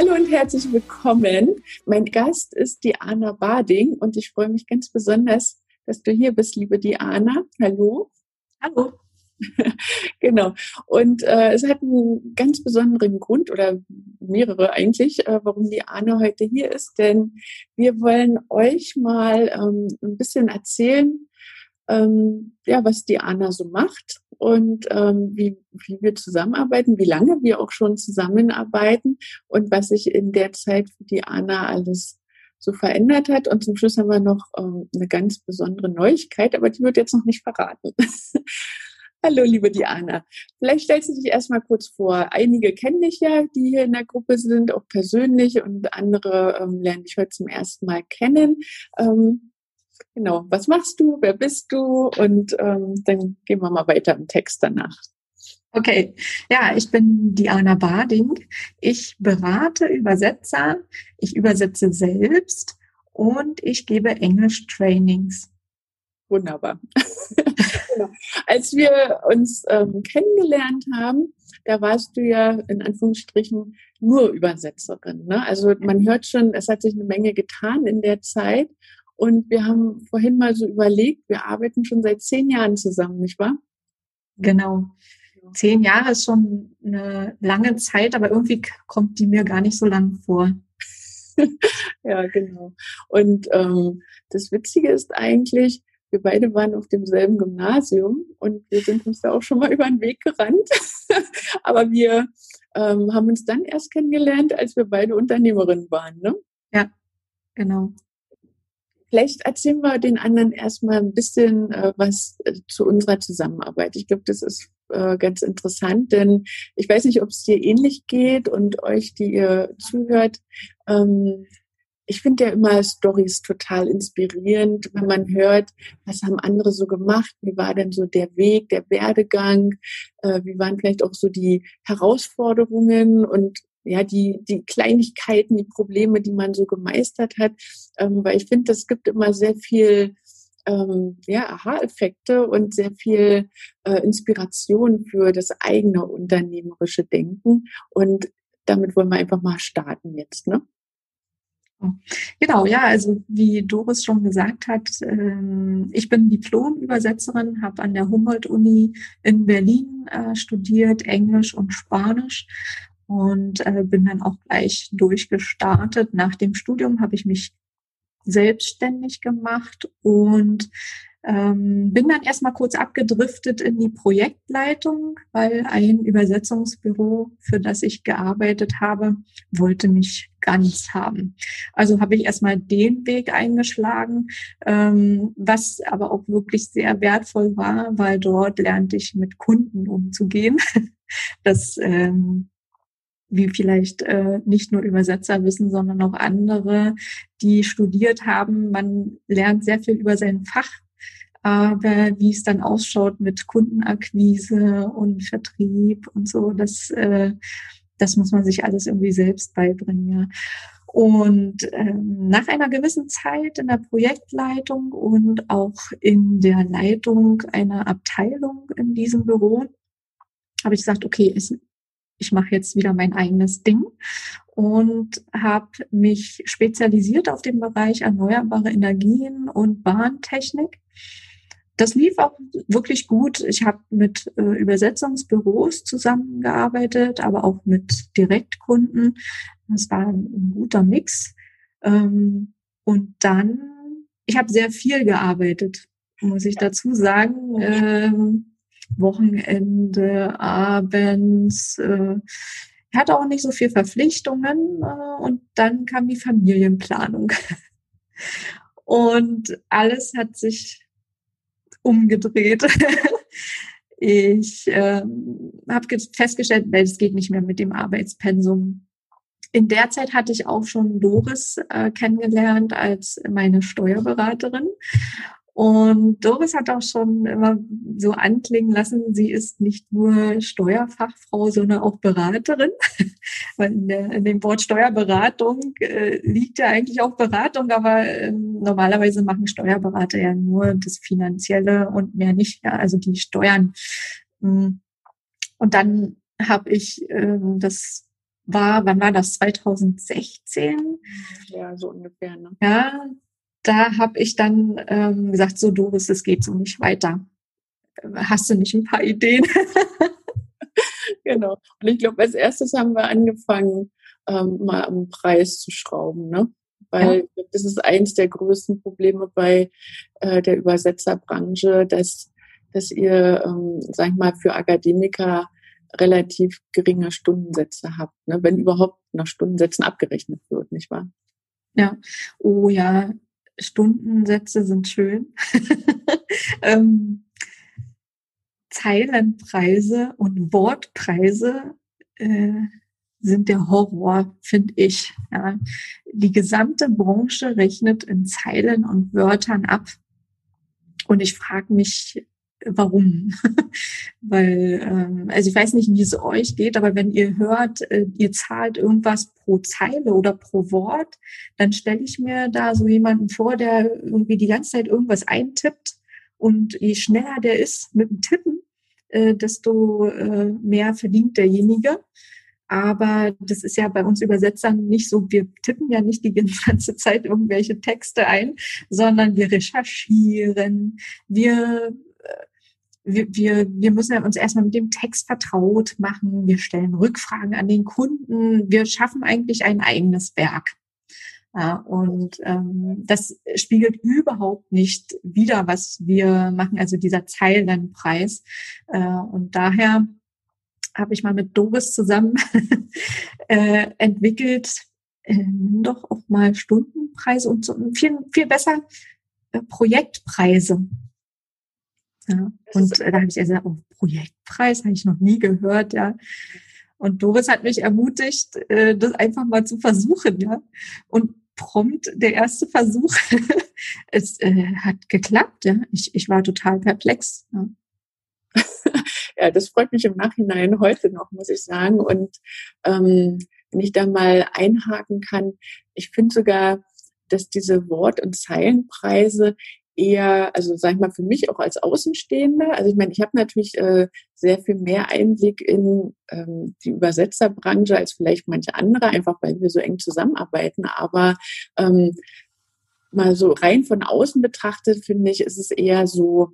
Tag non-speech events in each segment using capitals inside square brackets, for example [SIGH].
Hallo und herzlich willkommen. Mein Gast ist Diana Bading und ich freue mich ganz besonders, dass du hier bist, liebe Diana. Hallo. Hallo. [LAUGHS] genau. Und äh, es hat einen ganz besonderen Grund oder mehrere eigentlich, äh, warum Diana heute hier ist. Denn wir wollen euch mal ähm, ein bisschen erzählen, ähm, ja, was Diana so macht und ähm, wie, wie wir zusammenarbeiten, wie lange wir auch schon zusammenarbeiten und was sich in der Zeit für Diana alles so verändert hat. Und zum Schluss haben wir noch ähm, eine ganz besondere Neuigkeit, aber die wird jetzt noch nicht verraten. [LAUGHS] Hallo, liebe Diana. Vielleicht stellst du dich erstmal kurz vor. Einige kennen dich ja, die hier in der Gruppe sind, auch persönlich, und andere ähm, lernen dich heute zum ersten Mal kennen. Ähm, Genau, was machst du, wer bist du? Und ähm, dann gehen wir mal weiter im Text danach. Okay, ja, ich bin Diana Bading. Ich berate Übersetzer, ich übersetze selbst und ich gebe Englisch-Trainings. Wunderbar. genau. [LAUGHS] Als wir uns ähm, kennengelernt haben, da warst du ja in Anführungsstrichen nur Übersetzerin. Ne? Also man hört schon, es hat sich eine Menge getan in der Zeit. Und wir haben vorhin mal so überlegt, wir arbeiten schon seit zehn Jahren zusammen, nicht wahr? Genau. Zehn Jahre ist schon eine lange Zeit, aber irgendwie kommt die mir gar nicht so lang vor. [LAUGHS] ja, genau. Und ähm, das Witzige ist eigentlich, wir beide waren auf demselben Gymnasium und wir sind uns da auch schon mal [LAUGHS] über den Weg gerannt. [LAUGHS] aber wir ähm, haben uns dann erst kennengelernt, als wir beide Unternehmerinnen waren, ne? Ja, genau. Vielleicht erzählen wir den anderen erstmal ein bisschen äh, was äh, zu unserer Zusammenarbeit. Ich glaube, das ist äh, ganz interessant, denn ich weiß nicht, ob es dir ähnlich geht und euch, die ihr zuhört. Ähm, ich finde ja immer Stories total inspirierend, wenn man hört, was haben andere so gemacht, wie war denn so der Weg, der Werdegang, äh, wie waren vielleicht auch so die Herausforderungen und ja, die, die Kleinigkeiten, die Probleme, die man so gemeistert hat, ähm, weil ich finde, das gibt immer sehr viel ähm, ja, Aha-Effekte und sehr viel äh, Inspiration für das eigene unternehmerische Denken. Und damit wollen wir einfach mal starten jetzt, ne? Genau, ja, also wie Doris schon gesagt hat, ähm, ich bin Diplom-Übersetzerin, habe an der Humboldt-Uni in Berlin äh, studiert, Englisch und Spanisch und äh, bin dann auch gleich durchgestartet. Nach dem Studium habe ich mich selbstständig gemacht und ähm, bin dann erstmal kurz abgedriftet in die Projektleitung, weil ein Übersetzungsbüro, für das ich gearbeitet habe, wollte mich ganz haben. Also habe ich erstmal den Weg eingeschlagen, ähm, was aber auch wirklich sehr wertvoll war, weil dort lernte ich mit Kunden umzugehen. [LAUGHS] Das ähm, wie vielleicht äh, nicht nur Übersetzer wissen, sondern auch andere, die studiert haben. Man lernt sehr viel über sein Fach, aber wie es dann ausschaut mit Kundenakquise und Vertrieb und so, das, äh, das muss man sich alles irgendwie selbst beibringen. Ja. Und ähm, nach einer gewissen Zeit in der Projektleitung und auch in der Leitung einer Abteilung in diesem Büro habe ich gesagt, okay, es ich mache jetzt wieder mein eigenes Ding und habe mich spezialisiert auf den Bereich erneuerbare Energien und Bahntechnik. Das lief auch wirklich gut. Ich habe mit äh, Übersetzungsbüros zusammengearbeitet, aber auch mit Direktkunden. Das war ein guter Mix. Ähm, und dann, ich habe sehr viel gearbeitet, muss ich dazu sagen. Ähm, Wochenende, abends. Äh, er hatte auch nicht so viel Verpflichtungen äh, und dann kam die Familienplanung. [LAUGHS] und alles hat sich umgedreht. [LAUGHS] ich ähm, habe festgestellt, es geht nicht mehr mit dem Arbeitspensum. in der Zeit hatte ich auch schon Doris äh, kennengelernt als meine Steuerberaterin. Und Doris hat auch schon immer so anklingen lassen, sie ist nicht nur Steuerfachfrau, sondern auch Beraterin. [LAUGHS] Weil in, der, in dem Wort Steuerberatung äh, liegt ja eigentlich auch Beratung, aber äh, normalerweise machen Steuerberater ja nur das Finanzielle und mehr nicht, ja, also die Steuern. Mm. Und dann habe ich äh, das war, wann war das? 2016? Ja, so ungefähr. Ne? Ja, da habe ich dann ähm, gesagt, so Doris, es geht so nicht weiter. Hast du nicht ein paar Ideen? [LAUGHS] genau. Und ich glaube, als erstes haben wir angefangen, ähm, mal am Preis zu schrauben, ne? Weil ja. das ist eins der größten Probleme bei äh, der Übersetzerbranche, dass, dass ihr, ähm, sag ich mal, für Akademiker relativ geringe Stundensätze habt, ne? wenn überhaupt nach Stundensätzen abgerechnet wird, nicht wahr? Ja, oh ja, Stundensätze sind schön. [LAUGHS] ähm, Zeilenpreise und Wortpreise äh, sind der Horror, finde ich. Ja. Die gesamte Branche rechnet in Zeilen und Wörtern ab. Und ich frage mich, warum. [LAUGHS] Weil, ähm, also ich weiß nicht, wie es euch geht, aber wenn ihr hört, äh, ihr zahlt irgendwas pro Zeile oder pro Wort, dann stelle ich mir da so jemanden vor, der irgendwie die ganze Zeit irgendwas eintippt und je schneller der ist mit dem Tippen, äh, desto äh, mehr verdient derjenige. Aber das ist ja bei uns Übersetzern nicht so. Wir tippen ja nicht die [LAUGHS] ganze Zeit irgendwelche Texte ein, sondern wir recherchieren, wir wir, wir, wir müssen uns erstmal mit dem Text vertraut machen. Wir stellen Rückfragen an den Kunden. Wir schaffen eigentlich ein eigenes Werk. Ja, und ähm, das spiegelt überhaupt nicht wider, was wir machen, also dieser Zeilenpreis. Äh, und daher habe ich mal mit Doris zusammen [LAUGHS] äh, entwickelt, äh, nimm doch auch mal Stundenpreise und so viel, viel besser äh, Projektpreise. Ja. Und äh, da habe ich gesagt, oh, Projektpreis habe ich noch nie gehört, ja. Und Doris hat mich ermutigt, äh, das einfach mal zu versuchen, ja. Und prompt der erste Versuch, [LAUGHS] es äh, hat geklappt, ja. Ich, ich war total perplex. Ja. [LAUGHS] ja, das freut mich im Nachhinein heute noch, muss ich sagen. Und ähm, wenn ich da mal einhaken kann, ich finde sogar, dass diese Wort- und Zeilenpreise eher, also sag ich mal, für mich auch als Außenstehende. Also ich meine, ich habe natürlich äh, sehr viel mehr Einblick in ähm, die Übersetzerbranche als vielleicht manche andere, einfach weil wir so eng zusammenarbeiten. Aber ähm, mal so rein von außen betrachtet, finde ich, ist es eher so,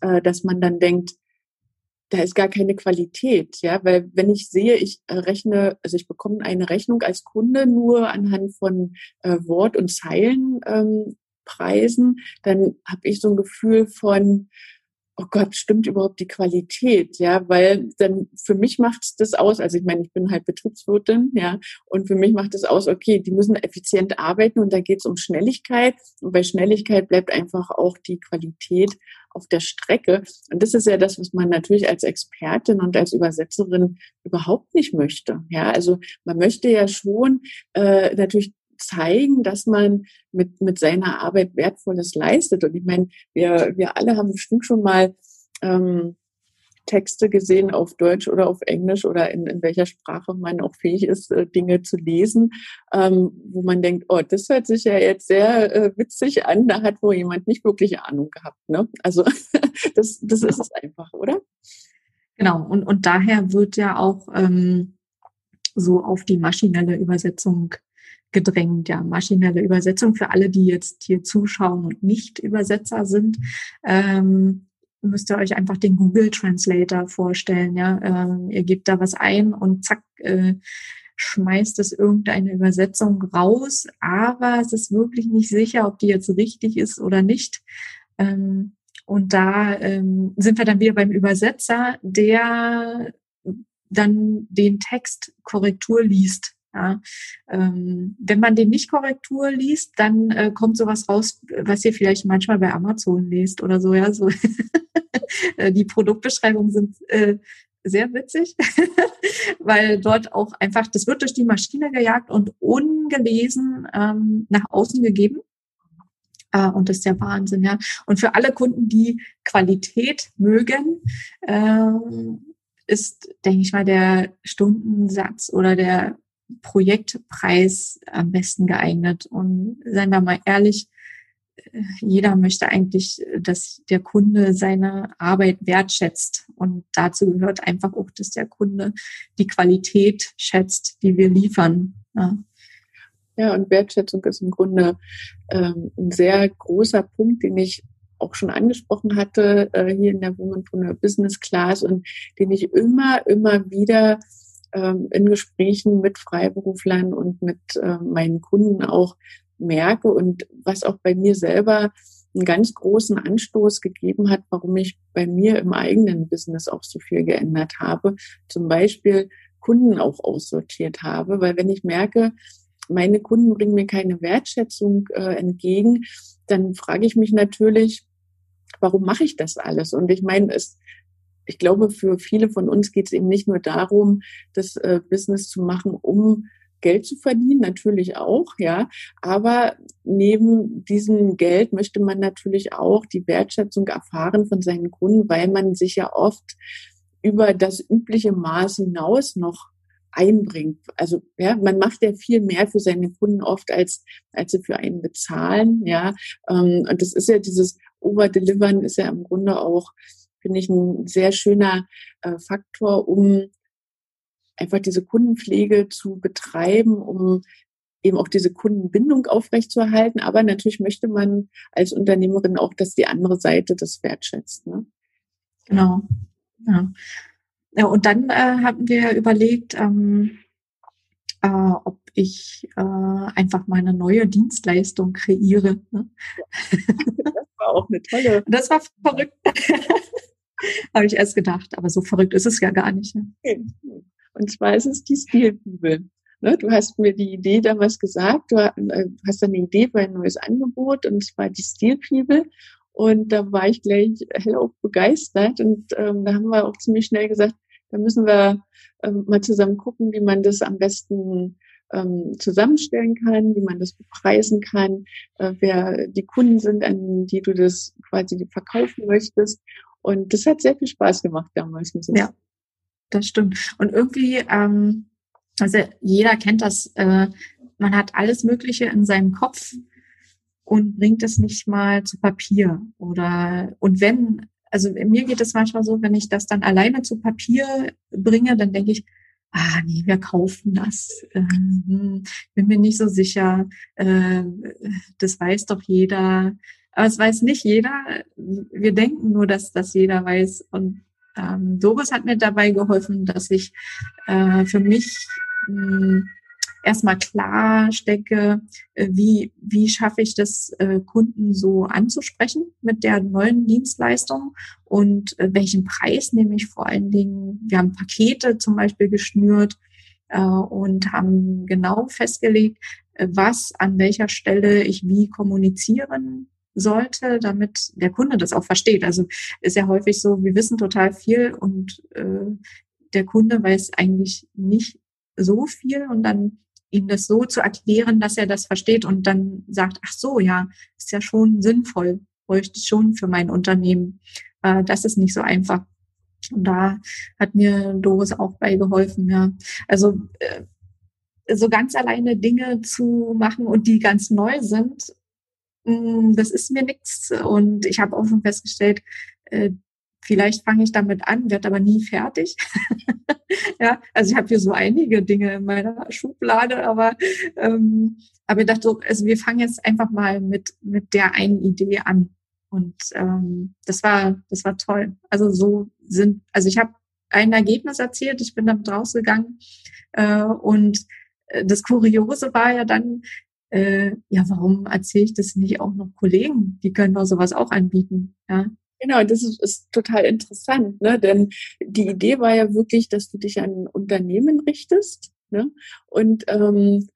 äh, dass man dann denkt, da ist gar keine Qualität, ja, weil wenn ich sehe, ich äh, rechne, also ich bekomme eine Rechnung als Kunde nur anhand von äh, Wort und Zeilen ähm, Preisen, dann habe ich so ein Gefühl von, oh Gott, stimmt überhaupt die Qualität, ja, weil dann für mich macht das aus, also ich meine, ich bin halt Betriebswirtin, ja, und für mich macht es aus, okay, die müssen effizient arbeiten und da geht es um Schnelligkeit. Und bei Schnelligkeit bleibt einfach auch die Qualität auf der Strecke. Und das ist ja das, was man natürlich als Expertin und als Übersetzerin überhaupt nicht möchte, ja, also man möchte ja schon äh, natürlich zeigen, dass man mit, mit seiner Arbeit Wertvolles leistet. Und ich meine, wir, wir alle haben bestimmt schon mal ähm, Texte gesehen auf Deutsch oder auf Englisch oder in, in welcher Sprache man auch fähig ist, äh, Dinge zu lesen, ähm, wo man denkt, oh, das hört sich ja jetzt sehr äh, witzig an, da hat wohl jemand nicht wirklich Ahnung gehabt. Ne? Also [LAUGHS] das, das ist es einfach, oder? Genau, und, und daher wird ja auch ähm, so auf die maschinelle Übersetzung gedrängt. Ja, maschinelle Übersetzung für alle, die jetzt hier zuschauen und nicht Übersetzer sind. Ähm, müsst ihr euch einfach den Google Translator vorstellen. Ja, ähm, ihr gebt da was ein und zack. Äh, schmeißt es irgendeine Übersetzung raus, aber es ist wirklich nicht sicher, ob die jetzt richtig ist oder nicht. Ähm, und da ähm, sind wir dann wieder beim Übersetzer, der dann den Text Korrektur liest. Ja, ähm, wenn man den nicht Korrektur liest, dann äh, kommt sowas raus, was ihr vielleicht manchmal bei Amazon lest oder so. Ja, so [LAUGHS] äh, die Produktbeschreibungen sind äh, sehr witzig, [LAUGHS] weil dort auch einfach, das wird durch die Maschine gejagt und ungelesen ähm, nach außen gegeben. Äh, und das ist der Wahnsinn, ja. Und für alle Kunden, die Qualität mögen, äh, ist, denke ich mal, der Stundensatz oder der Projektpreis am besten geeignet. Und seien wir mal ehrlich, jeder möchte eigentlich, dass der Kunde seine Arbeit wertschätzt. Und dazu gehört einfach auch, dass der Kunde die Qualität schätzt, die wir liefern. Ja. Ja, und Wertschätzung ist im Grunde ähm, ein sehr großer Punkt, den ich auch schon angesprochen hatte äh, hier in der Womanpreneur Business Class und den ich immer, immer wieder ähm, in Gesprächen mit Freiberuflern und mit äh, meinen Kunden auch merke und was auch bei mir selber einen ganz großen Anstoß gegeben hat, warum ich bei mir im eigenen Business auch so viel geändert habe. Zum Beispiel Kunden auch aussortiert habe, weil wenn ich merke, meine Kunden bringen mir keine Wertschätzung äh, entgegen, dann frage ich mich natürlich, warum mache ich das alles? Und ich meine, es, ich glaube, für viele von uns geht es eben nicht nur darum, das äh, Business zu machen, um Geld zu verdienen, natürlich auch, ja. Aber neben diesem Geld möchte man natürlich auch die Wertschätzung erfahren von seinen Kunden, weil man sich ja oft über das übliche Maß hinaus noch einbringt. Also ja, man macht ja viel mehr für seine Kunden oft, als, als sie für einen bezahlen. Ja, ähm, und das ist ja dieses Overdelivern ist ja im Grunde auch, finde ich, ein sehr schöner äh, Faktor, um einfach diese Kundenpflege zu betreiben, um eben auch diese Kundenbindung aufrechtzuerhalten. Aber natürlich möchte man als Unternehmerin auch, dass die andere Seite das wertschätzt. Ne? Genau. Ja. ja und dann äh, haben wir überlegt, ähm, äh, ob ich äh, einfach meine neue Dienstleistung kreiere. Ne? Das war auch eine tolle. Das war verrückt. [LAUGHS] Habe ich erst gedacht, aber so verrückt ist es ja gar nicht. Ne? Und zwar ist es die Stilbibel. Ne, du hast mir die Idee damals gesagt, du äh, hast eine Idee für ein neues Angebot und zwar die Stilbibel. Und da war ich gleich hellauf begeistert und ähm, da haben wir auch ziemlich schnell gesagt, da müssen wir ähm, mal zusammen gucken, wie man das am besten ähm, zusammenstellen kann, wie man das bepreisen kann, äh, wer die Kunden sind, an die du das quasi verkaufen möchtest. Und das hat sehr viel Spaß gemacht damals. Ja, das stimmt. Und irgendwie, ähm, also jeder kennt das, äh, man hat alles Mögliche in seinem Kopf und bringt es nicht mal zu Papier. Oder und wenn, also mir geht es manchmal so, wenn ich das dann alleine zu Papier bringe, dann denke ich, ah nee, wir kaufen das. Ähm, bin mir nicht so sicher. Äh, das weiß doch jeder. Aber es weiß nicht jeder. Wir denken nur, dass das jeder weiß. Und ähm, Doris hat mir dabei geholfen, dass ich äh, für mich mh, erstmal klar stecke, wie, wie schaffe ich das, äh, Kunden so anzusprechen mit der neuen Dienstleistung und äh, welchen Preis nehme ich vor allen Dingen. Wir haben Pakete zum Beispiel geschnürt äh, und haben genau festgelegt, äh, was an welcher Stelle ich wie kommunizieren sollte, damit der Kunde das auch versteht. Also ist ja häufig so, wir wissen total viel und äh, der Kunde weiß eigentlich nicht so viel und dann ihm das so zu erklären, dass er das versteht und dann sagt, ach so, ja, ist ja schon sinnvoll, bräuchte ich schon für mein Unternehmen. Äh, das ist nicht so einfach. Und da hat mir Doris auch bei geholfen, ja. Also äh, so ganz alleine Dinge zu machen und die ganz neu sind, das ist mir nichts. Und ich habe auch schon festgestellt, äh, vielleicht fange ich damit an, werde aber nie fertig. [LAUGHS] ja, also ich habe hier so einige Dinge in meiner Schublade, aber ähm, aber ich dachte so, also wir fangen jetzt einfach mal mit mit der einen Idee an. Und ähm, das war das war toll. Also so sind, also ich habe ein Ergebnis erzählt, ich bin damit rausgegangen äh, und äh, das Kuriose war ja dann, äh, ja, warum erzähle ich das nicht auch noch Kollegen? Die können doch sowas auch anbieten. Ja. Genau, das ist, ist total interessant, ne? Denn die Idee war ja wirklich, dass du dich an Unternehmen richtest, ne? Und ähm,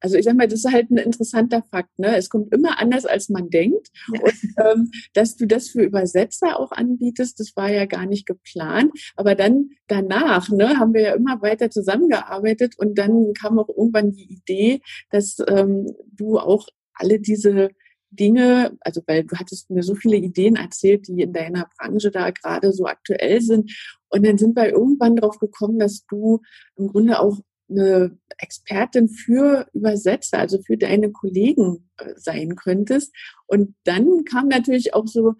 Also ich sag mal, das ist halt ein interessanter Fakt. Ne? Es kommt immer anders, als man denkt. Ja. Und ähm, dass du das für Übersetzer auch anbietest, das war ja gar nicht geplant. Aber dann danach ne, haben wir ja immer weiter zusammengearbeitet und dann kam auch irgendwann die Idee, dass ähm, du auch alle diese Dinge, also weil du hattest mir so viele Ideen erzählt, die in deiner Branche da gerade so aktuell sind. Und dann sind wir irgendwann drauf gekommen, dass du im Grunde auch eine Expertin für Übersetzer, also für deine Kollegen äh, sein könntest. Und dann kam natürlich auch so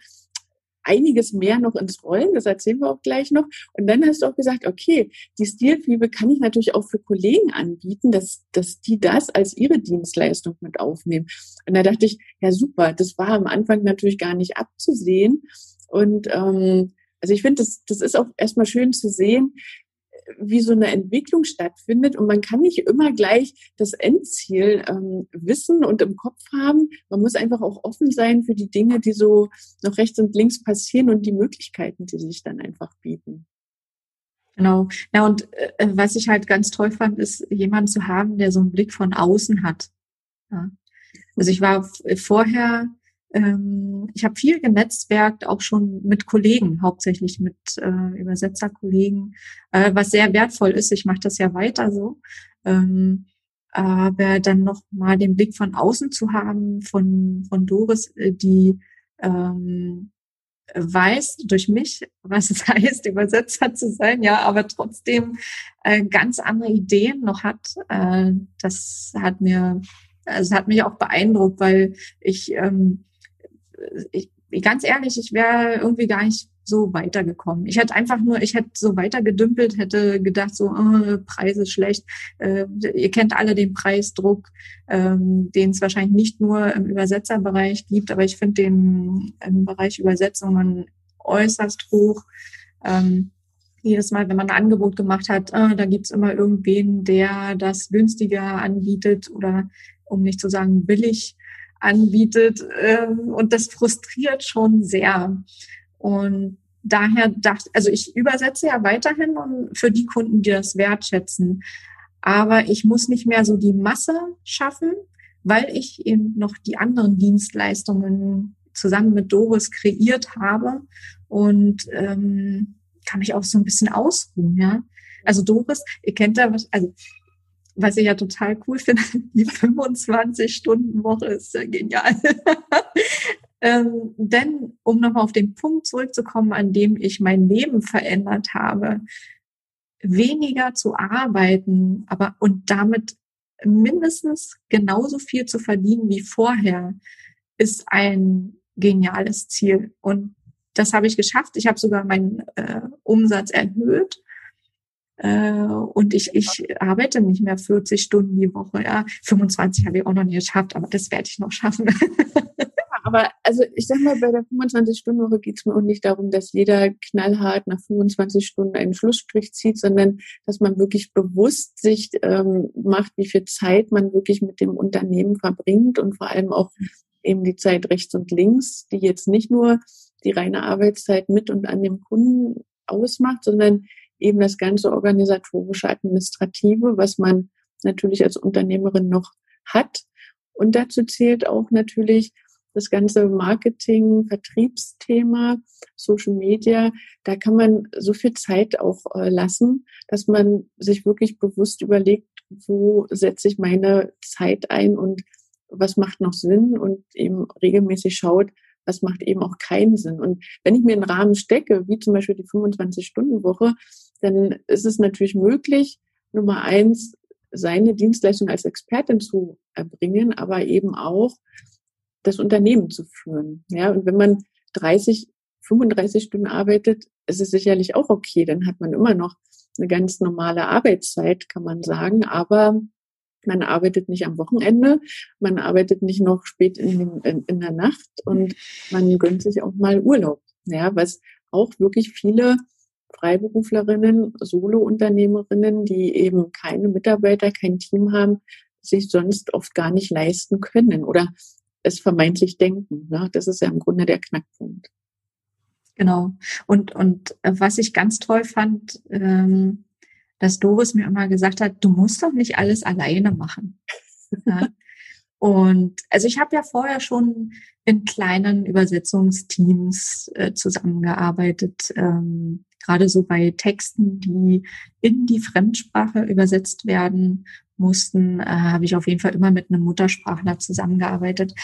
einiges mehr noch ins Rollen, das erzählen wir auch gleich noch. Und dann hast du auch gesagt, okay, die Stilfibel kann ich natürlich auch für Kollegen anbieten, dass, dass die das als ihre Dienstleistung mit aufnehmen. Und da dachte ich, ja super, das war am Anfang natürlich gar nicht abzusehen. Und ähm, also ich finde, das, das ist auch erstmal schön zu sehen, wie so eine Entwicklung stattfindet. Und man kann nicht immer gleich das Endziel ähm, wissen und im Kopf haben. Man muss einfach auch offen sein für die Dinge, die so noch rechts und links passieren und die Möglichkeiten, die sich dann einfach bieten. Genau. Ja, und äh, was ich halt ganz toll fand, ist jemanden zu haben, der so einen Blick von außen hat. Ja. Also ich war vorher ich habe viel genetzwerkt, auch schon mit Kollegen, hauptsächlich mit äh, Übersetzerkollegen, äh, was sehr wertvoll ist. Ich mache das ja weiter so. Ähm, aber dann noch mal den Blick von außen zu haben von von Doris, äh, die ähm, weiß durch mich, was es [LAUGHS] heißt, Übersetzer zu sein, ja, aber trotzdem äh, ganz andere Ideen noch hat. Äh, das hat mir, also hat mich auch beeindruckt, weil ich ähm, ich, ganz ehrlich, ich wäre irgendwie gar nicht so weitergekommen. Ich hätte einfach nur, ich hätte so weitergedümpelt, hätte gedacht, so, oh, Preis ist schlecht. Äh, ihr kennt alle den Preisdruck, ähm, den es wahrscheinlich nicht nur im Übersetzerbereich gibt, aber ich finde den im Bereich Übersetzungen äußerst hoch. Ähm, jedes Mal, wenn man ein Angebot gemacht hat, äh, da gibt's immer irgendwen, der das günstiger anbietet oder um nicht zu sagen billig anbietet. Ähm, und das frustriert schon sehr. Und daher dachte, also ich übersetze ja weiterhin und für die Kunden, die das wertschätzen. Aber ich muss nicht mehr so die Masse schaffen, weil ich eben noch die anderen Dienstleistungen zusammen mit Doris kreiert habe und ähm, kann mich auch so ein bisschen ausruhen, ja. Also Doris, ihr kennt ja, also was ich ja total cool finde, [LAUGHS] die 25-Stunden-Woche ist ja genial. [LAUGHS] ähm, denn um nochmal auf den Punkt zurückzukommen, an dem ich mein Leben verändert habe, weniger zu arbeiten, aber und damit mindestens genauso viel zu verdienen wie vorher, ist ein geniales Ziel. Und das habe ich geschafft. Ich habe sogar meinen äh, Umsatz erhöht äh, und ich, ich arbeite nicht mehr 40 Stunden die Woche. Ja, 25 habe ich auch noch nie geschafft, aber das werde ich noch schaffen. [LAUGHS] aber also ich sag mal, bei der 25-Stunden-Woche geht es mir auch nicht darum, dass jeder knallhart nach 25 Stunden einen Schlussstrich zieht, sondern dass man wirklich bewusst sich ähm, macht, wie viel Zeit man wirklich mit dem Unternehmen verbringt und vor allem auch eben die Zeit rechts und links, die jetzt nicht nur die reine Arbeitszeit mit und an dem Kunden ausmacht, sondern eben das ganze organisatorische, administrative, was man natürlich als Unternehmerin noch hat. Und dazu zählt auch natürlich das ganze Marketing, Vertriebsthema, Social Media. Da kann man so viel Zeit auch äh, lassen, dass man sich wirklich bewusst überlegt, wo setze ich meine Zeit ein und was macht noch Sinn und eben regelmäßig schaut, was macht eben auch keinen Sinn. Und wenn ich mir einen Rahmen stecke, wie zum Beispiel die 25-Stunden-Woche, dann ist es natürlich möglich, Nummer eins, seine Dienstleistung als Expertin zu erbringen, aber eben auch das Unternehmen zu führen. Ja, und wenn man 30, 35 Stunden arbeitet, ist es sicherlich auch okay. Dann hat man immer noch eine ganz normale Arbeitszeit, kann man sagen, aber man arbeitet nicht am Wochenende, man arbeitet nicht noch spät in, in, in der Nacht und man gönnt sich auch mal Urlaub. Ja, was auch wirklich viele Freiberuflerinnen, Solo-Unternehmerinnen, die eben keine Mitarbeiter, kein Team haben, sich sonst oft gar nicht leisten können oder es vermeintlich denken. Ne? Das ist ja im Grunde der Knackpunkt. Genau. Und, und äh, was ich ganz toll fand, ähm, dass Doris mir immer gesagt hat, du musst doch nicht alles alleine machen. [LAUGHS] Ja. Und also ich habe ja vorher schon in kleinen Übersetzungsteams äh, zusammengearbeitet, ähm, gerade so bei Texten, die in die Fremdsprache übersetzt werden mussten, äh, habe ich auf jeden Fall immer mit einem Muttersprachler zusammengearbeitet.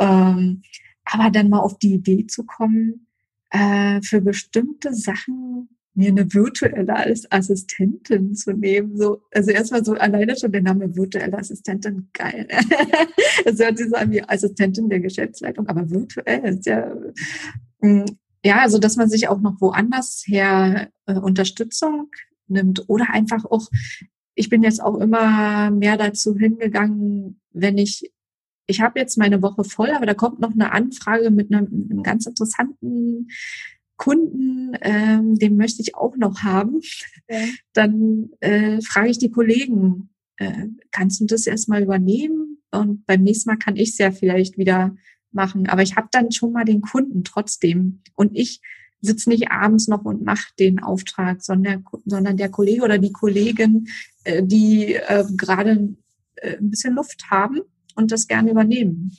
Ähm, aber dann mal auf die Idee zu kommen, äh, für bestimmte Sachen mir eine virtuelle Assistentin zu nehmen. So, also erstmal so alleine schon der Name virtuelle Assistentin, geil. [LAUGHS] Es hört sich so an wie Assistentin der Geschäftsleitung, aber virtuell ist ja, mm, ja, also dass man sich auch noch woanders her äh, Unterstützung nimmt oder einfach auch, ich bin jetzt auch immer mehr dazu hingegangen, wenn ich ich habe jetzt meine Woche voll, aber da kommt noch eine Anfrage mit einem, einem ganz interessanten Kunden, ähm, den möchte ich auch noch haben, ja. dann äh, frage ich die Kollegen, äh, kannst du das erstmal übernehmen? Und beim nächsten Mal kann ich es ja vielleicht wieder machen. Aber ich habe dann schon mal den Kunden trotzdem. Und ich sitze nicht abends noch und mache den Auftrag, sondern, sondern der Kollege oder die Kollegin, äh, die äh, gerade äh, ein bisschen Luft haben und das gerne übernehmen.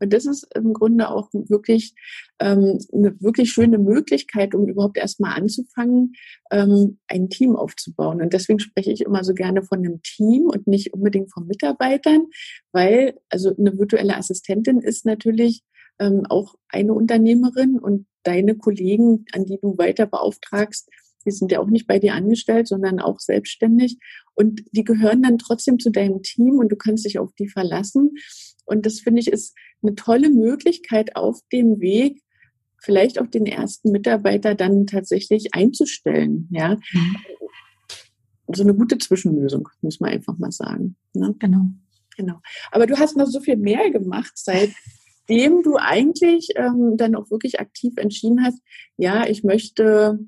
Und das ist im Grunde auch wirklich ähm, eine wirklich schöne Möglichkeit, um überhaupt erstmal anzufangen, ähm, ein Team aufzubauen. Und deswegen spreche ich immer so gerne von einem Team und nicht unbedingt von Mitarbeitern, weil also eine virtuelle Assistentin ist natürlich ähm, auch eine Unternehmerin und deine Kollegen, an die du weiter beauftragst, die sind ja auch nicht bei dir angestellt, sondern auch selbstständig. Und die gehören dann trotzdem zu deinem Team und du kannst dich auf die verlassen. Und das finde ich ist eine tolle Möglichkeit auf dem Weg, vielleicht auch den ersten Mitarbeiter dann tatsächlich einzustellen. Ja, mhm. so eine gute Zwischenlösung, muss man einfach mal sagen. Ne? Genau. Genau. Aber du hast noch so viel mehr gemacht, seitdem du eigentlich ähm, dann auch wirklich aktiv entschieden hast, ja, ich möchte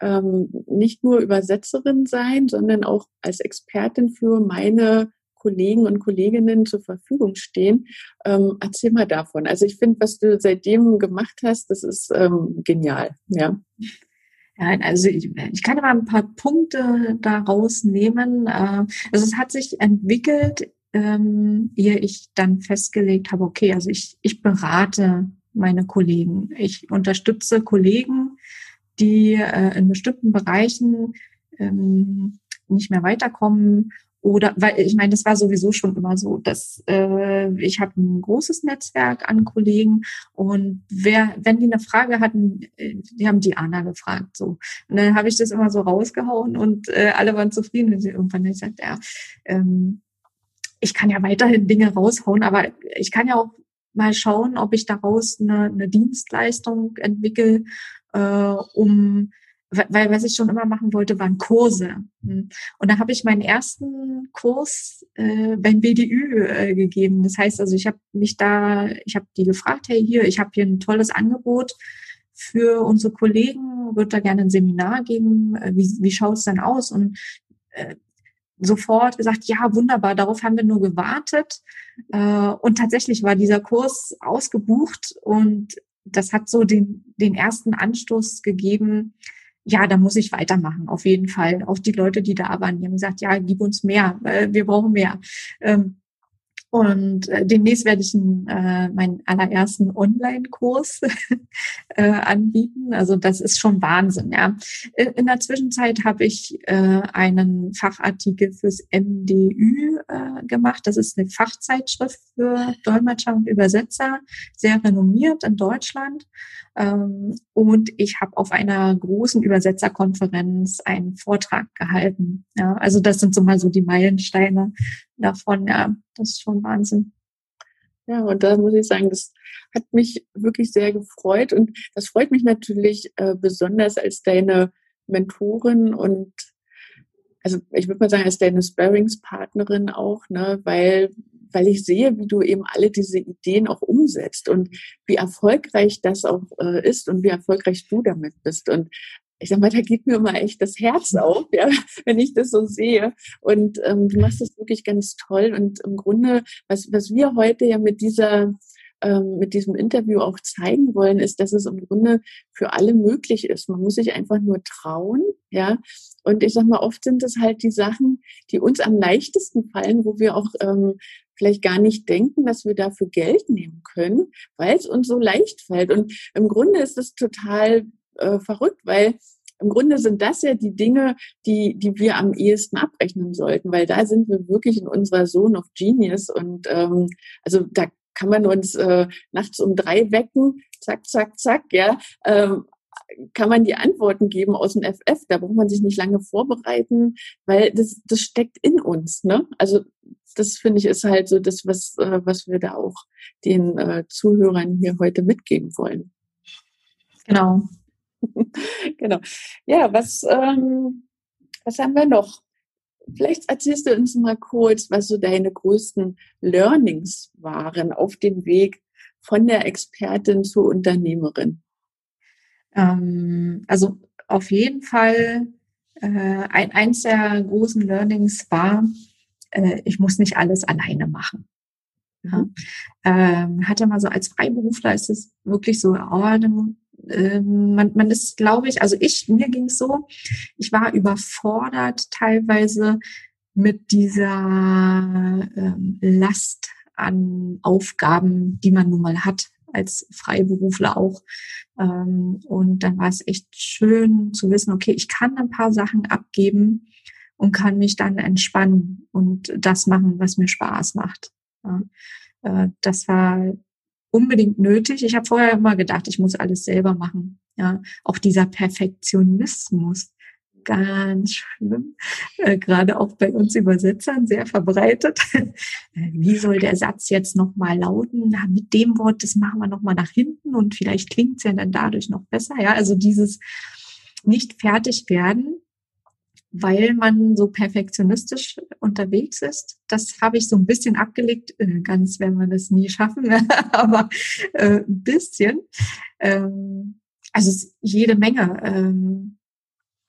ähm, nicht nur Übersetzerin sein, sondern auch als Expertin für meine Kollegen und Kolleginnen zur Verfügung stehen. Ähm, erzähl mal davon. Also ich finde, was du seitdem gemacht hast, das ist ähm, genial. Ja. Ja, also ich, ich kann aber ein paar Punkte daraus nehmen. Äh, also es hat sich entwickelt, ähm, ehe ich dann festgelegt habe, okay, also ich, ich berate meine Kollegen. Ich unterstütze Kollegen, die äh, in bestimmten Bereichen ähm, nicht mehr weiterkommen oder weil ich meine, das war sowieso schon immer so, dass äh, ich habe ein großes Netzwerk an Kollegen und wer, wenn die eine Frage hatten, äh, die haben die Anna gefragt. So. Und dann habe ich das immer so rausgehauen und äh, alle waren zufrieden. Und irgendwann habe ich gesagt, ja, ähm, ich kann ja weiterhin Dinge raushauen, aber ich kann ja auch mal schauen, ob ich daraus eine, eine Dienstleistung entwickle, äh, um weil was ich schon immer machen wollte, waren Kurse. Hm. Und da habe ich meinen ersten Kurs äh, beim BDÜ äh, gegeben. Das heißt also, ich habe mich da, ich habe die gefragt, hey hier, ich habe hier ein tolles Angebot für unsere Kollegen, würde da gerne ein Seminar geben. Äh, wie, wie schaut es denn aus? Und äh, sofort gesagt, ja, wunderbar, darauf haben wir nur gewartet. Äh, und tatsächlich war dieser Kurs ausgebucht und das hat so den, den ersten Anstoß gegeben, ja, da muss ich weitermachen, auf jeden Fall. Auch die Leute, die da waren, die haben gesagt, ja, gib uns mehr, wir brauchen mehr. Ähm, und äh, demnächst werde ich äh, meinen allerersten Online-Kurs [LAUGHS] äh, anbieten. Also das ist schon Wahnsinn. Ja. In der Zwischenzeit habe ich einen Fachartikel fürs MDÜ gemacht. Das ist eine Fachzeitschrift für Dolmetscher und Übersetzer, sehr renommiert in Deutschland. Ähm, und ich habe auf einer großen Übersetzerkonferenz einen Vortrag gehalten. Ja, also das sind so mal so die Meilensteine davon. Ja, das ist schon Wahnsinn. Ja, und da muss ich sagen, das hat mich wirklich sehr gefreut und das freut mich natürlich äh, besonders als deine Mentorin und also ich würde mal sagen, als deine Sparringspartnerin auch, ne, weil weil ich sehe, wie du eben alle diese Ideen auch umsetzt und wie erfolgreich das auch äh, ist und wie erfolgreich du damit bist. Und ich sag mal, da geht mir immer echt das Herz auf, ja, [LAUGHS] wenn ich das so sehe. Und ähm, du machst das wirklich ganz toll. Und im Grunde, was, was wir heute ja mit dieser ähm, mit diesem Interview auch zeigen wollen, ist, dass es im Grunde für alle möglich ist. Man muss sich einfach nur trauen, ja, Und ich sag mal, oft sind es halt die Sachen, die uns am leichtesten fallen, wo wir auch ähm, vielleicht gar nicht denken, dass wir dafür Geld nehmen können, weil es uns so leicht fällt. Und im Grunde ist es total äh, verrückt, weil im Grunde sind das ja die Dinge, die, die wir am ehesten abrechnen sollten, weil da sind wir wirklich in unserer Zone of Genius und ähm, also da kann man uns äh, nachts um drei wecken, zack, zack, zack, ja, ähm, kann man die Antworten geben aus dem FF. Da braucht man sich nicht lange vorbereiten, weil das, das steckt in uns. Ne? Also das finde ich ist halt so das, was, äh, was wir da auch den äh, Zuhörern hier heute mitgeben wollen. Genau. [LAUGHS] genau. Ja, was, ähm, was haben wir noch? Vielleicht erzählst du uns mal kurz, was so deine größten Learnings waren auf dem Weg von der Expertin zur Unternehmerin. Ähm, also auf jeden Fall äh, ein, eins der großen Learnings war, äh, ich muss nicht alles alleine machen. Ja. Mhm. Ähm, hat ja mal so als Freiberufler ist es wirklich so, oh, ähm, man, man ist, glaube ich, also ich, mir ging es so, ich war überfordert teilweise mit dieser ähm, Last an Aufgaben, die man nun mal hat als Freiberufler auch. Ähm, und dann war es echt schön zu wissen, okay, ich kann ein paar Sachen abgeben und kann mich dann entspannen und das machen, was mir Spaß macht. Ja, äh, das war unbedingt nötig. Ich habe vorher immer gedacht, ich muss alles selber machen. Ja, auch dieser Perfektionismus, ganz schlimm, äh, gerade auch bei uns Übersetzern sehr verbreitet. [LAUGHS] Äh, wie soll der Satz jetzt nochmal lauten? Na, mit dem Wort, das machen wir nochmal nach hinten und vielleicht klingt es ja dann dadurch noch besser. Ja, also dieses nicht fertig werden weil man so perfektionistisch unterwegs ist. Das habe ich so ein bisschen abgelegt. Äh, ganz werden wir das nie schaffen, [LAUGHS] aber äh, ein bisschen. Ähm, also jede Menge, ähm,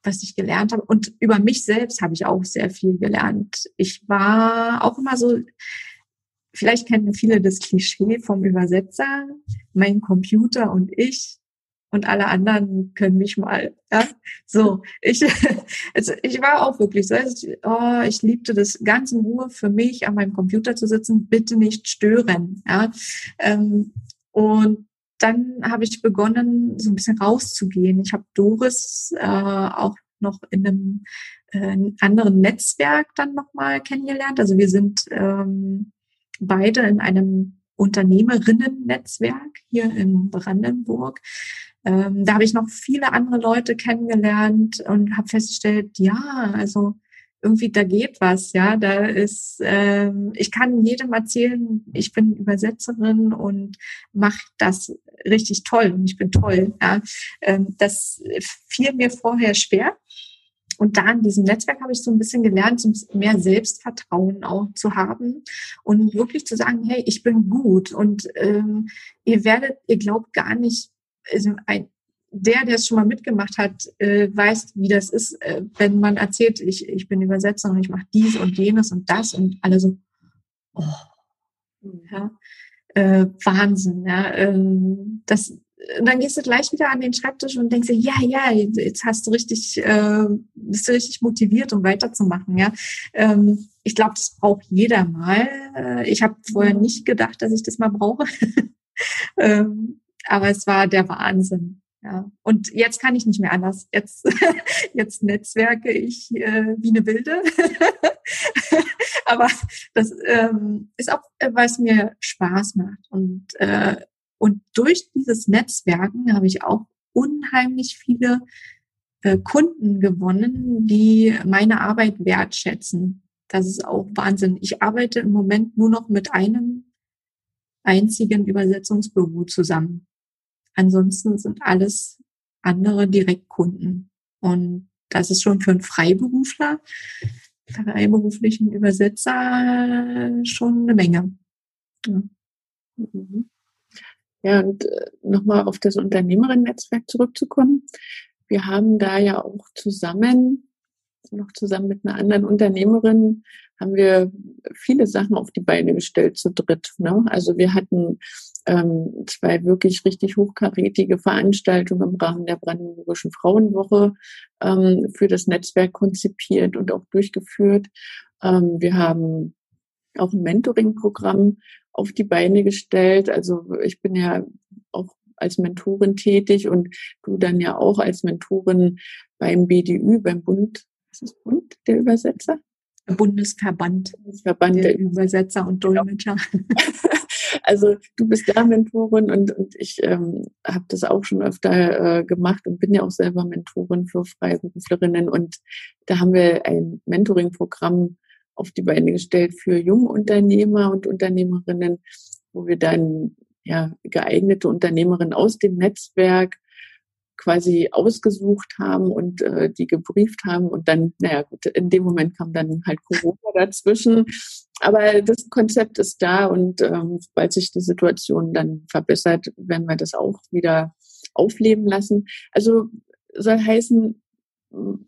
was ich gelernt habe. Und über mich selbst habe ich auch sehr viel gelernt. Ich war auch immer so, vielleicht kennen viele das Klischee vom Übersetzer, mein Computer und ich und alle anderen können mich mal. Ja? So, ich, [LAUGHS] also ich war auch wirklich so. Also, oh, ich liebte das ganz in Ruhe für mich an meinem Computer zu sitzen, bitte nicht stören. Ja? Ähm, und dann habe ich begonnen, so ein bisschen rauszugehen. Ich habe Doris äh, auch noch in einem äh, anderen Netzwerk dann nochmal kennengelernt. Also wir sind ähm, beide in einem Unternehmerinnen-Netzwerk hier in Brandenburg. Ähm, da habe ich noch viele andere Leute kennengelernt und habe festgestellt, ja, also irgendwie da geht was, ja, da ist, ähm, ich kann jedem erzählen, ich bin Übersetzerin und mache das richtig toll und ich bin toll, ja. Ähm, das fiel mir vorher schwer. Und da in diesem Netzwerk habe ich so ein bisschen gelernt, mehr Selbstvertrauen auch zu haben und wirklich zu sagen, hey, ich bin gut und ähm, ihr werdet, ihr glaubt gar nicht, also ein, der, der es schon mal mitgemacht hat, äh, weiß, wie das ist, äh, wenn man erzählt, ich, ich bin Übersetzer und ich mache dies und jenes und das und alle so, oh, ja, äh, Wahnsinn, ja, ähm, das, dann gehst du gleich wieder an den Schreibtisch und denkst dir, ja, ja, jetzt hast du richtig, äh, bist du richtig motiviert, um weiterzumachen, ja. Ähm, ich glaube, das braucht jeder mal. Äh, ich habe vorher nicht gedacht, dass ich das mal brauche. [LAUGHS] ähm, aber es war der Wahnsinn. Ja. Und jetzt kann ich nicht mehr anders. Jetzt, [LAUGHS] jetzt netzwerke ich äh, wie eine Wilde. [LAUGHS] aber das ähm, ist auch, äh, weil es mir Spaß macht. Und, äh, und durch dieses Netzwerken habe ich auch unheimlich viele äh, Kunden gewonnen, die meine Arbeit wertschätzen. Das ist auch Wahnsinn. Ich arbeite im Moment nur noch mit einem einzigen Übersetzungsbüro zusammen. Ansonsten sind alles andere Direktkunden. Und das ist schon für einen Freiberufler, freiberuflichen Übersetzer schon eine Menge. Ja, mhm. ja und äh, nochmal auf das Unternehmerinnen-Netzwerk zurückzukommen. Wir haben da ja auch zusammen, noch zusammen mit einer anderen Unternehmerin, haben wir viele Sachen auf die Beine gestellt zu dritt. Ne? Also wir hatten ähm, zwei wirklich richtig hochkarätige Veranstaltungen im Rahmen der Brandenburgischen Frauenwoche ähm, für das Netzwerk konzipiert und auch durchgeführt. Ähm, wir haben auch ein Mentoring-Programm auf die Beine gestellt. Also ich bin ja auch als Mentorin tätig und du dann ja auch als Mentorin beim BDÜ, beim Bund, was ist Bund der Übersetzer? Bundesverband, Bundesverband der, der Übersetzer und Dolmetscher. [LAUGHS] Also du bist da Mentorin und, und ich ähm, habe das auch schon öfter äh, gemacht und bin ja auch selber Mentorin für Freiberuflerinnen. Und da haben wir ein Mentoring-Programm auf die Beine gestellt für Jungunternehmer und Unternehmerinnen, wo wir dann ja geeignete Unternehmerinnen aus dem Netzwerk quasi ausgesucht haben und äh, die gebrieft haben und dann, naja gut, in dem Moment kam dann halt Corona dazwischen. Aber das Konzept ist da und ähm, sobald sich die Situation dann verbessert, werden wir das auch wieder aufleben lassen. Also soll heißen,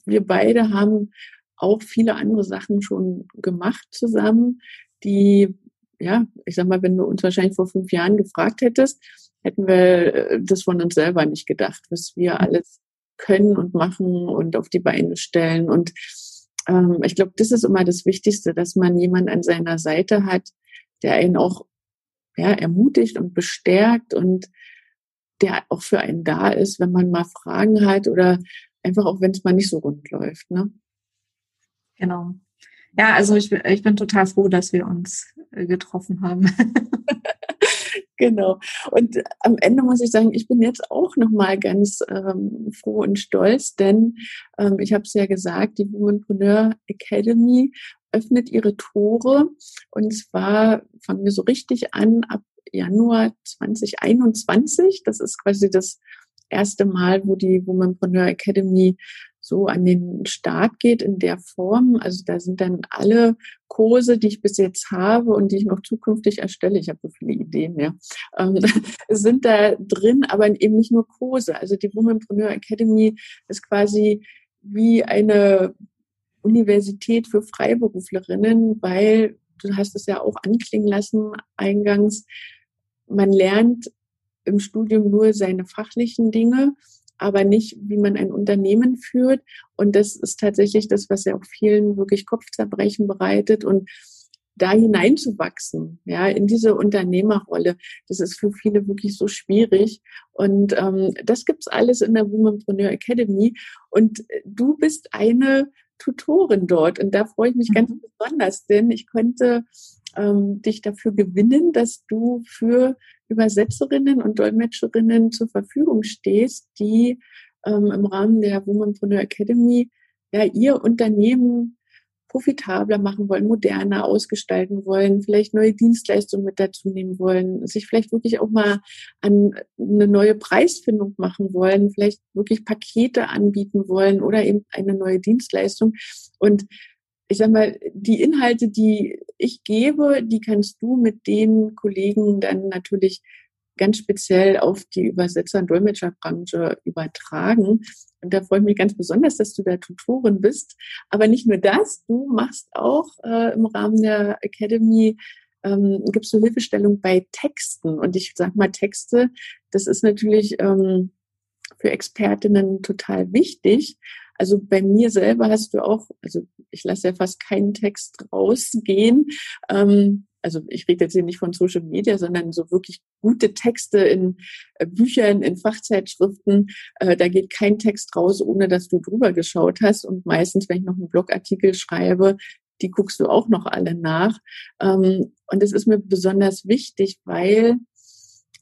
wir beide haben auch viele andere Sachen schon gemacht zusammen, die, ja, ich sag mal, wenn du uns wahrscheinlich vor fünf Jahren gefragt hättest, hätten wir äh, das von uns selber nicht gedacht, was wir mhm. alles können und machen und auf die Beine stellen. Und ähm, ich glaube, das ist immer das Wichtigste, dass man jemanden an seiner Seite hat, der einen auch ja, ermutigt und bestärkt und der auch für einen da ist, wenn man mal Fragen hat oder einfach auch, wenn es mal nicht so rund läuft. Ne? Genau. Ja, also ich, ich bin total froh, dass wir uns äh, getroffen haben. [LAUGHS] genau. Und am Ende muss ich sagen, ich bin jetzt auch nochmal ganz ähm, froh und stolz, denn ähm, ich habe es ja gesagt, die Womanpreneur Academy öffnet ihre Tore und zwar fangen wir so richtig an ab Januar 2021. Das ist quasi das erste Mal, wo die Womanpreneur Academy so an den Start geht in der Form. Also da sind dann alle Kurse, die ich bis jetzt habe und die ich noch zukünftig erstelle, ich habe so viele Ideen, ja, ähm, [LAUGHS] sind da drin, aber eben nicht nur Kurse. Also die Womanpreneur Academy ist quasi wie eine Universität für Freiberuflerinnen, weil du hast es ja auch anklingen lassen eingangs, man lernt im Studium nur seine fachlichen Dinge aber nicht, wie man ein Unternehmen führt. Und das ist tatsächlich das, was ja auch vielen wirklich Kopfzerbrechen bereitet und da hineinzuwachsen, ja, in diese Unternehmerrolle. Das ist für viele wirklich so schwierig. Und ähm, das gibt's alles in der Womanpreneur Academy. Und du bist eine Tutorin dort. Und da freue ich mich mhm. ganz besonders, denn ich konnte ähm, dich dafür gewinnen, dass du für Übersetzerinnen und Dolmetscherinnen zur Verfügung stehst, die ähm, im Rahmen der Womanpreneur Academy ja ihr Unternehmen profitabler machen wollen, moderner ausgestalten wollen, vielleicht neue Dienstleistungen mit dazu nehmen wollen, sich vielleicht wirklich auch mal an eine neue Preisfindung machen wollen, vielleicht wirklich Pakete anbieten wollen oder eben eine neue Dienstleistung. Und ich sag mal, die Inhalte, die ich gebe, die kannst du mit den Kollegen dann natürlich ganz speziell auf die Übersetzer- und Dolmetscherbranche übertragen. Und da freue ich mich ganz besonders, dass du da Tutorin bist. Aber nicht nur das, du machst auch äh, im Rahmen der Academy ähm, gibst du Hilfestellung bei Texten. Und ich sag mal, Texte, das ist natürlich ähm, für Expertinnen total wichtig. Also bei mir selber hast du auch, also ich lasse ja fast keinen Text rausgehen. Ähm, also ich rede jetzt hier nicht von Social Media, sondern so wirklich gute Texte in äh, Büchern, in Fachzeitschriften. Äh, da geht kein Text raus, ohne dass du drüber geschaut hast. Und meistens, wenn ich noch einen Blogartikel schreibe, die guckst du auch noch alle nach. Ähm, und es ist mir besonders wichtig, weil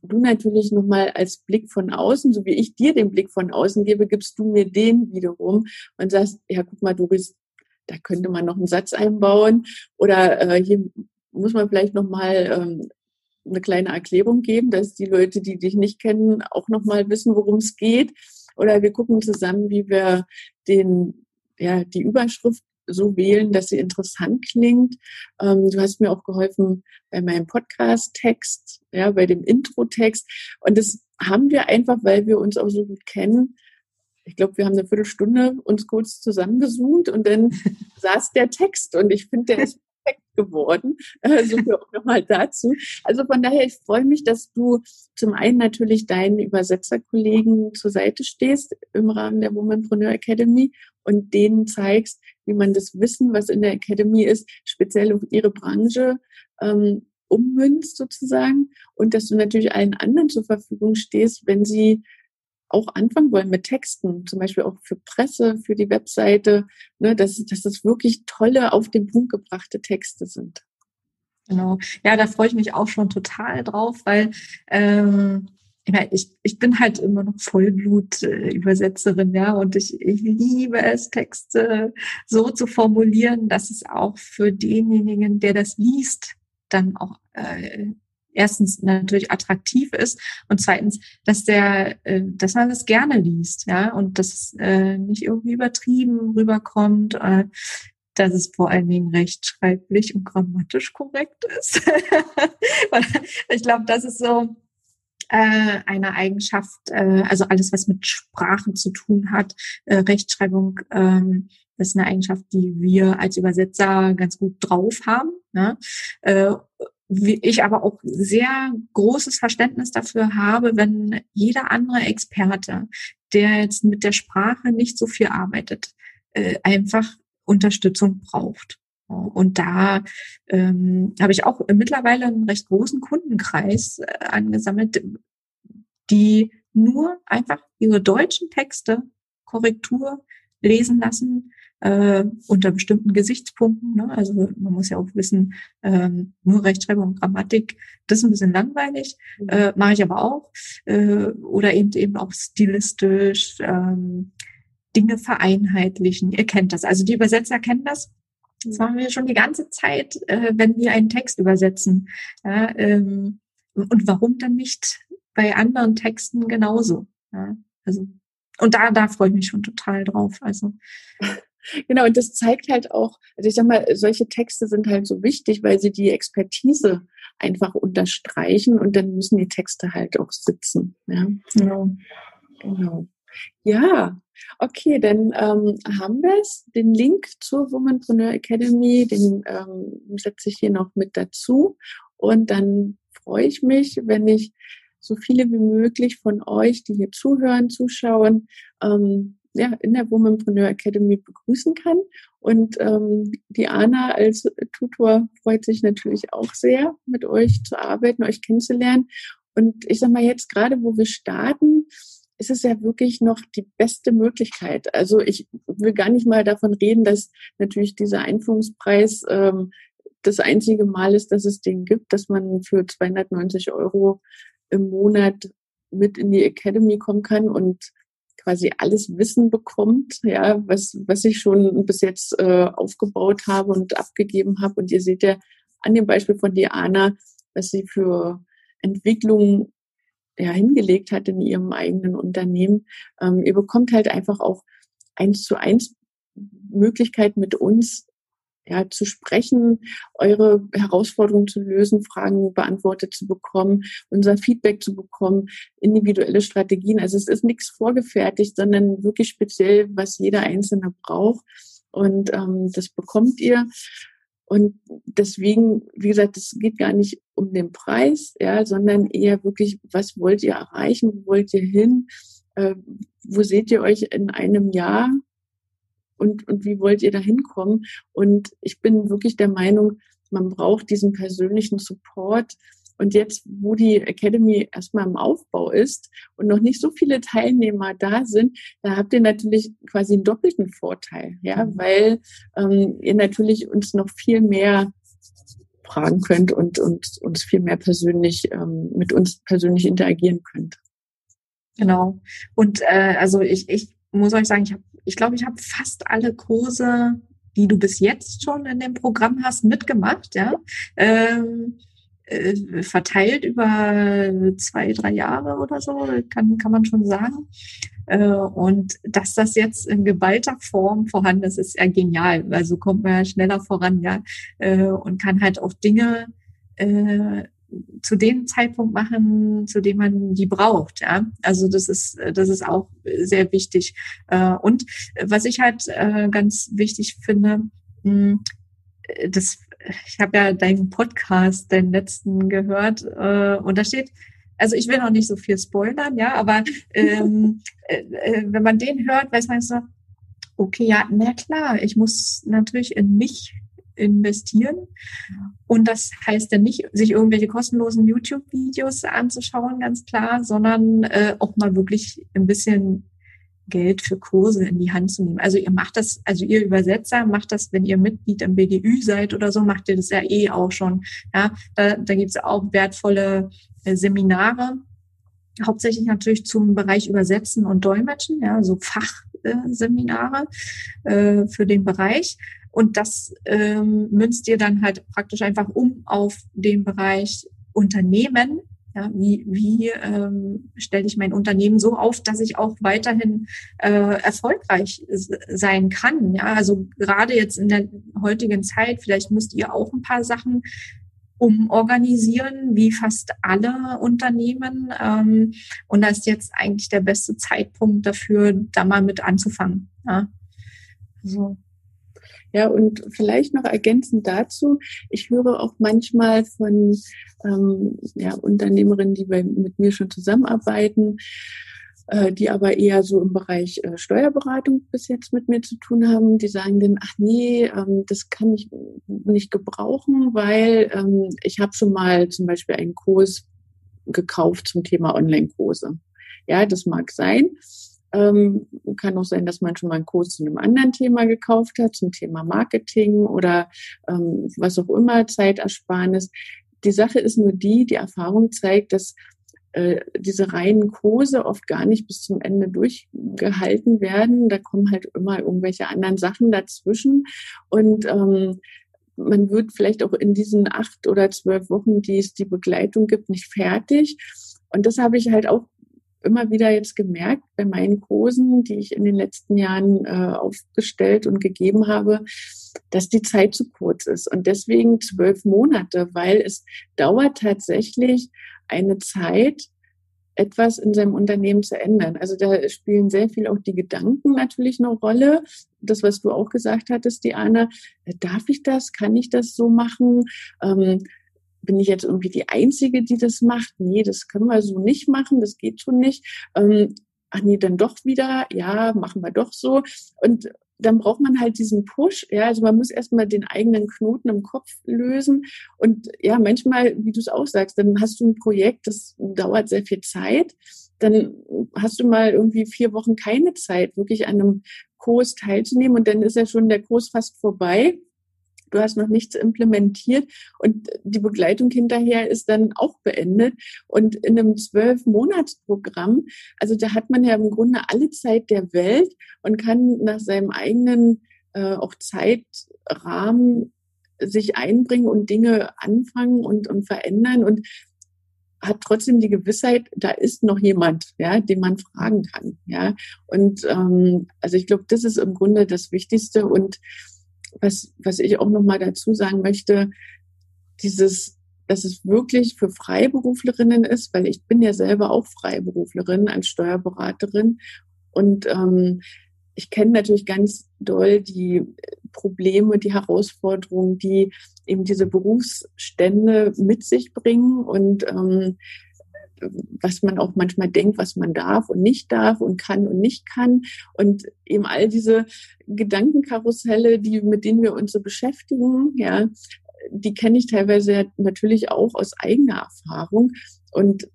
du natürlich nochmal als Blick von außen, so wie ich dir den Blick von außen gebe, gibst du mir den wiederum und sagst, ja, guck mal, Doris, da könnte man noch einen Satz einbauen oder äh, hier muss man vielleicht nochmal ähm, eine kleine Erklärung geben, dass die Leute, die dich nicht kennen, auch nochmal wissen, worum es geht. Oder wir gucken zusammen, wie wir den, ja, die Überschrift so wählen, dass sie interessant klingt. Ähm, du hast mir auch geholfen bei meinem Podcast-Text, ja, bei dem Intro-Text. Und das haben wir einfach, weil wir uns auch so gut kennen. Ich glaube, wir haben eine Viertelstunde uns kurz zusammengezoomt und dann [LAUGHS] saß der Text. Und ich finde, der ist perfekt geworden. Äh, so viel auch nochmal dazu. Also von daher, ich freue mich, dass du zum einen natürlich deinen Übersetzerkollegen zur Seite stehst im Rahmen der Womanpreneur Academy und denen zeigst, wie man das Wissen, was in der Academy ist, speziell auf ihre Branche ähm, ummünzt sozusagen und dass du natürlich allen anderen zur Verfügung stehst, wenn sie auch anfangen wollen mit Texten, zum Beispiel auch für Presse, für die Webseite, ne, dass, dass das wirklich tolle, auf den Punkt gebrachte Texte sind. Genau. Ja, da freue ich mich auch schon total drauf, weil ähm, ich, meine, ich, ich bin halt immer noch Vollblut-Übersetzerin, ja, und ich, ich liebe es, Texte so zu formulieren, dass es auch für denjenigen, der das liest, dann auch äh, erstens natürlich attraktiv ist und zweitens, dass der, äh, dass man das gerne liest, ja, und dass äh, nicht irgendwie übertrieben rüberkommt, äh, dass es vor allen Dingen rechtschreiblich und grammatisch korrekt ist. [LAUGHS] ich glaube, das ist so äh, eine Eigenschaft, äh, also alles, was mit Sprachen zu tun hat, äh, Rechtschreibung, ähm, ist eine Eigenschaft, die wir als Übersetzer ganz gut drauf haben. Ne? Äh, ich aber auch sehr großes Verständnis dafür habe, wenn jeder andere Experte, der jetzt mit der Sprache nicht so viel arbeitet, äh, einfach Unterstützung braucht. Und da ähm, habe ich auch mittlerweile einen recht großen Kundenkreis äh, angesammelt, die nur einfach ihre deutschen Texte Korrektur lesen lassen, äh, unter bestimmten Gesichtspunkten. Ne? Also man muss ja auch wissen, ähm, nur Rechtschreibung und Grammatik, das ist ein bisschen langweilig, mhm. äh, mache ich aber auch. Äh, oder eben eben auch stilistisch ähm, Dinge vereinheitlichen. Ihr kennt das. Also die Übersetzer kennen das. Das machen wir schon die ganze Zeit, äh, wenn wir einen Text übersetzen. Ja, ähm, und warum dann nicht bei anderen Texten genauso? Ja, also und da, da freue ich mich schon total drauf. Also [LAUGHS] Genau, und das zeigt halt auch, also ich sag mal, solche Texte sind halt so wichtig, weil sie die Expertise einfach unterstreichen und dann müssen die Texte halt auch sitzen. Ja, genau. genau. Ja, okay, dann ähm, haben wir es. Den Link zur Womanpreneur Academy, den ähm, setze ich hier noch mit dazu. Und dann freue ich mich, wenn ich so viele wie möglich von euch, die hier zuhören, zuschauen, ähm, ja, in der Womanpreneur Academy begrüßen kann. Und ähm, die Anna als Tutor freut sich natürlich auch sehr, mit euch zu arbeiten, euch kennenzulernen. Und ich sag mal jetzt gerade, wo wir starten, ist es ja wirklich noch die beste Möglichkeit. Also ich will gar nicht mal davon reden, dass natürlich dieser Einführungspreis ähm, das einzige Mal ist, dass es den gibt, dass man für 290 Euro im Monat mit in die Academy kommen kann und quasi alles Wissen bekommt, ja, was, was ich schon bis jetzt äh, aufgebaut habe und abgegeben habe. Und ihr seht ja an dem Beispiel von Diana, was sie für Entwicklung ja, hingelegt hat in ihrem eigenen Unternehmen. Ähm, ihr bekommt halt einfach auch eins zu eins Möglichkeit mit uns ja, zu sprechen, eure Herausforderungen zu lösen, Fragen beantwortet zu bekommen, unser Feedback zu bekommen, individuelle Strategien. Also es ist nichts vorgefertigt, sondern wirklich speziell, was jeder Einzelne braucht. Und ähm, das bekommt ihr. Und deswegen, wie gesagt, es geht gar nicht um den Preis, ja, sondern eher wirklich, was wollt ihr erreichen, wo wollt ihr hin, äh, wo seht ihr euch in einem Jahr, und, und wie wollt ihr da hinkommen? Und ich bin wirklich der Meinung, man braucht diesen persönlichen Support. Und jetzt, wo die Academy erstmal im Aufbau ist und noch nicht so viele Teilnehmer da sind, da habt ihr natürlich quasi einen doppelten Vorteil, ja, mhm. weil ähm, ihr natürlich uns noch viel mehr fragen könnt und, und uns viel mehr persönlich ähm, mit uns persönlich interagieren könnt. Genau. Und äh, also ich, ich muss euch sagen, ich habe ich glaube, ich habe fast alle Kurse, die du bis jetzt schon in dem Programm hast, mitgemacht, ja. Ähm, äh, verteilt über zwei, drei Jahre oder so, kann, kann man schon sagen. Äh, und dass das jetzt in geballter Form vorhanden ist, ist ja genial. Also kommt man ja schneller voran, ja, äh, und kann halt auch Dinge äh, zu dem Zeitpunkt machen, zu dem man die braucht. Ja, also das ist das ist auch sehr wichtig. Äh, und was ich halt ganz wichtig finde, hm, das ich habe ja deinen Podcast, den letzten gehört, und da steht, also ich will noch nicht so viel spoilern, ja, aber ähm, [LAUGHS] äh, äh, wenn man den hört, weiß man so, okay, ja, na klar, ich muss natürlich in mich investieren. Und das heißt ja nicht, sich irgendwelche kostenlosen YouTube-Videos anzuschauen, ganz klar, sondern äh, auch mal wirklich ein bisschen Geld für Kurse in die Hand zu nehmen. Also ihr macht das, also ihr Übersetzer macht das, wenn ihr Mitglied im BDÜ seid oder so, macht ihr das ja eh auch schon. Ja, da, da gibt es auch wertvolle Seminare, hauptsächlich natürlich zum Bereich Übersetzen und Dolmetschen, ja, so Fachseminare äh, für den Bereich. Und das ähm, münzt ihr dann halt praktisch einfach um auf den Bereich Unternehmen, ja, wie wie ähm, stelle ich mein Unternehmen so auf, dass ich auch weiterhin äh, erfolgreich sein kann? Ja, also gerade jetzt in der heutigen Zeit, vielleicht müsst ihr auch ein paar Sachen umorganisieren, wie fast alle Unternehmen. Ähm, und da ist jetzt eigentlich der beste Zeitpunkt dafür, da mal mit anzufangen. Ja. Also ja, und vielleicht noch ergänzend dazu, ich höre auch manchmal von ähm, ja, Unternehmerinnen, die bei, mit mir schon zusammenarbeiten, äh, die aber eher so im Bereich äh, Steuerberatung bis jetzt mit mir zu tun haben, die sagen dann, ach nee, ähm, das kann ich nicht gebrauchen, weil ähm, ich habe schon mal zum Beispiel einen Kurs gekauft zum Thema Online-Kurse. Ja, das mag sein. Ähm, kann auch sein, dass man schon mal einen Kurs zu einem anderen Thema gekauft hat, zum Thema Marketing oder ähm, was auch immer, Zeitersparnis. Die Sache ist nur die, die Erfahrung zeigt, dass äh, diese reinen Kurse oft gar nicht bis zum Ende durchgehalten werden. Da kommen halt immer irgendwelche anderen Sachen dazwischen. Und ähm, man wird vielleicht auch in diesen acht oder zwölf Wochen, die es die Begleitung gibt, nicht fertig. Und das habe ich halt auch immer wieder jetzt gemerkt bei meinen Kursen, die ich in den letzten Jahren äh, aufgestellt und gegeben habe, dass die Zeit zu kurz ist. Und deswegen zwölf Monate, weil es dauert tatsächlich eine Zeit, etwas in seinem Unternehmen zu ändern. Also da spielen sehr viel auch die Gedanken natürlich eine Rolle. Das, was du auch gesagt hattest, Diana, äh, darf ich das? Kann ich das so machen? Ähm, bin ich jetzt irgendwie die Einzige, die das macht? Nee, das können wir so nicht machen, das geht schon nicht. Ähm, ach nee, dann doch wieder, ja, machen wir doch so. Und dann braucht man halt diesen Push, ja, also man muss erstmal den eigenen Knoten im Kopf lösen und ja, manchmal, wie du es auch sagst, dann hast du ein Projekt, das dauert sehr viel Zeit, dann hast du mal irgendwie vier Wochen keine Zeit, wirklich an einem Kurs teilzunehmen und dann ist ja schon der Kurs fast vorbei du hast noch nichts implementiert und die Begleitung hinterher ist dann auch beendet. Und in einem zwölf-Monats-Programm, also da hat man ja im Grunde alle Zeit der Welt und kann nach seinem eigenen äh, auch Zeitrahmen sich einbringen und Dinge anfangen und, und verändern und hat trotzdem die Gewissheit, da ist noch jemand, ja, den man fragen kann, ja. Und ähm, also ich glaube, das ist im Grunde das Wichtigste und was, was ich auch nochmal dazu sagen möchte, dieses, dass es wirklich für Freiberuflerinnen ist, weil ich bin ja selber auch Freiberuflerin als Steuerberaterin. Und ähm, ich kenne natürlich ganz doll die Probleme, die Herausforderungen, die eben diese Berufsstände mit sich bringen. Und ähm, was man auch manchmal denkt, was man darf und nicht darf und kann und nicht kann. Und eben all diese Gedankenkarusselle, die, mit denen wir uns so beschäftigen, ja, die kenne ich teilweise natürlich auch aus eigener Erfahrung. Und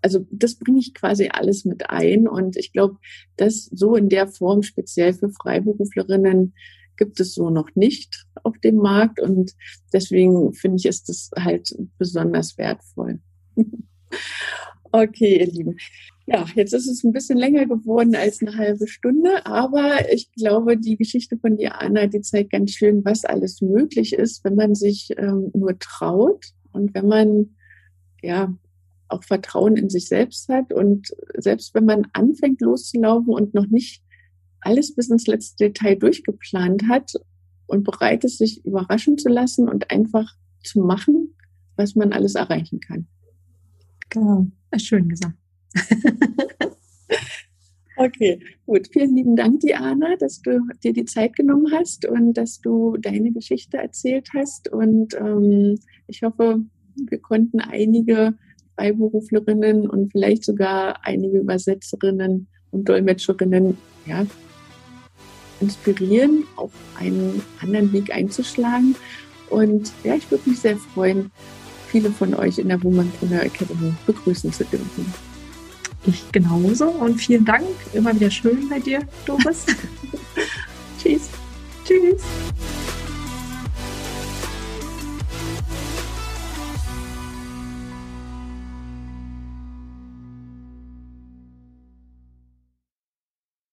also das bringe ich quasi alles mit ein. Und ich glaube, das so in der Form speziell für Freiberuflerinnen gibt es so noch nicht auf dem Markt. Und deswegen finde ich, ist das halt besonders wertvoll. [LAUGHS] Okay, ihr Lieben. Ja, jetzt ist es ein bisschen länger geworden als eine halbe Stunde, aber ich glaube, die Geschichte von Diana, die zeigt ganz schön, was alles möglich ist, wenn man sich ähm, nur traut und wenn man ja auch Vertrauen in sich selbst hat und selbst wenn man anfängt loszulaufen und noch nicht alles bis ins letzte Detail durchgeplant hat und bereit ist, sich überraschen zu lassen und einfach zu machen, was man alles erreichen kann. Genau, schön gesagt. [LAUGHS] Okay, gut. Vielen lieben Dank, Diana, dass du dir die Zeit genommen hast und dass du deine Geschichte erzählt hast. Und ähm, ich hoffe, wir konnten einige Freiberuflerinnen und vielleicht sogar einige Übersetzerinnen und Dolmetscherinnen ja, inspirieren, auf einen anderen Weg einzuschlagen. Und ja, ich würde mich sehr freuen, viele von euch in der Womanpreneur Academy begrüßen zu dürfen. Ich genauso und vielen Dank. Immer wieder schön bei dir, Doris. [LAUGHS] Tschüss. Tschüss.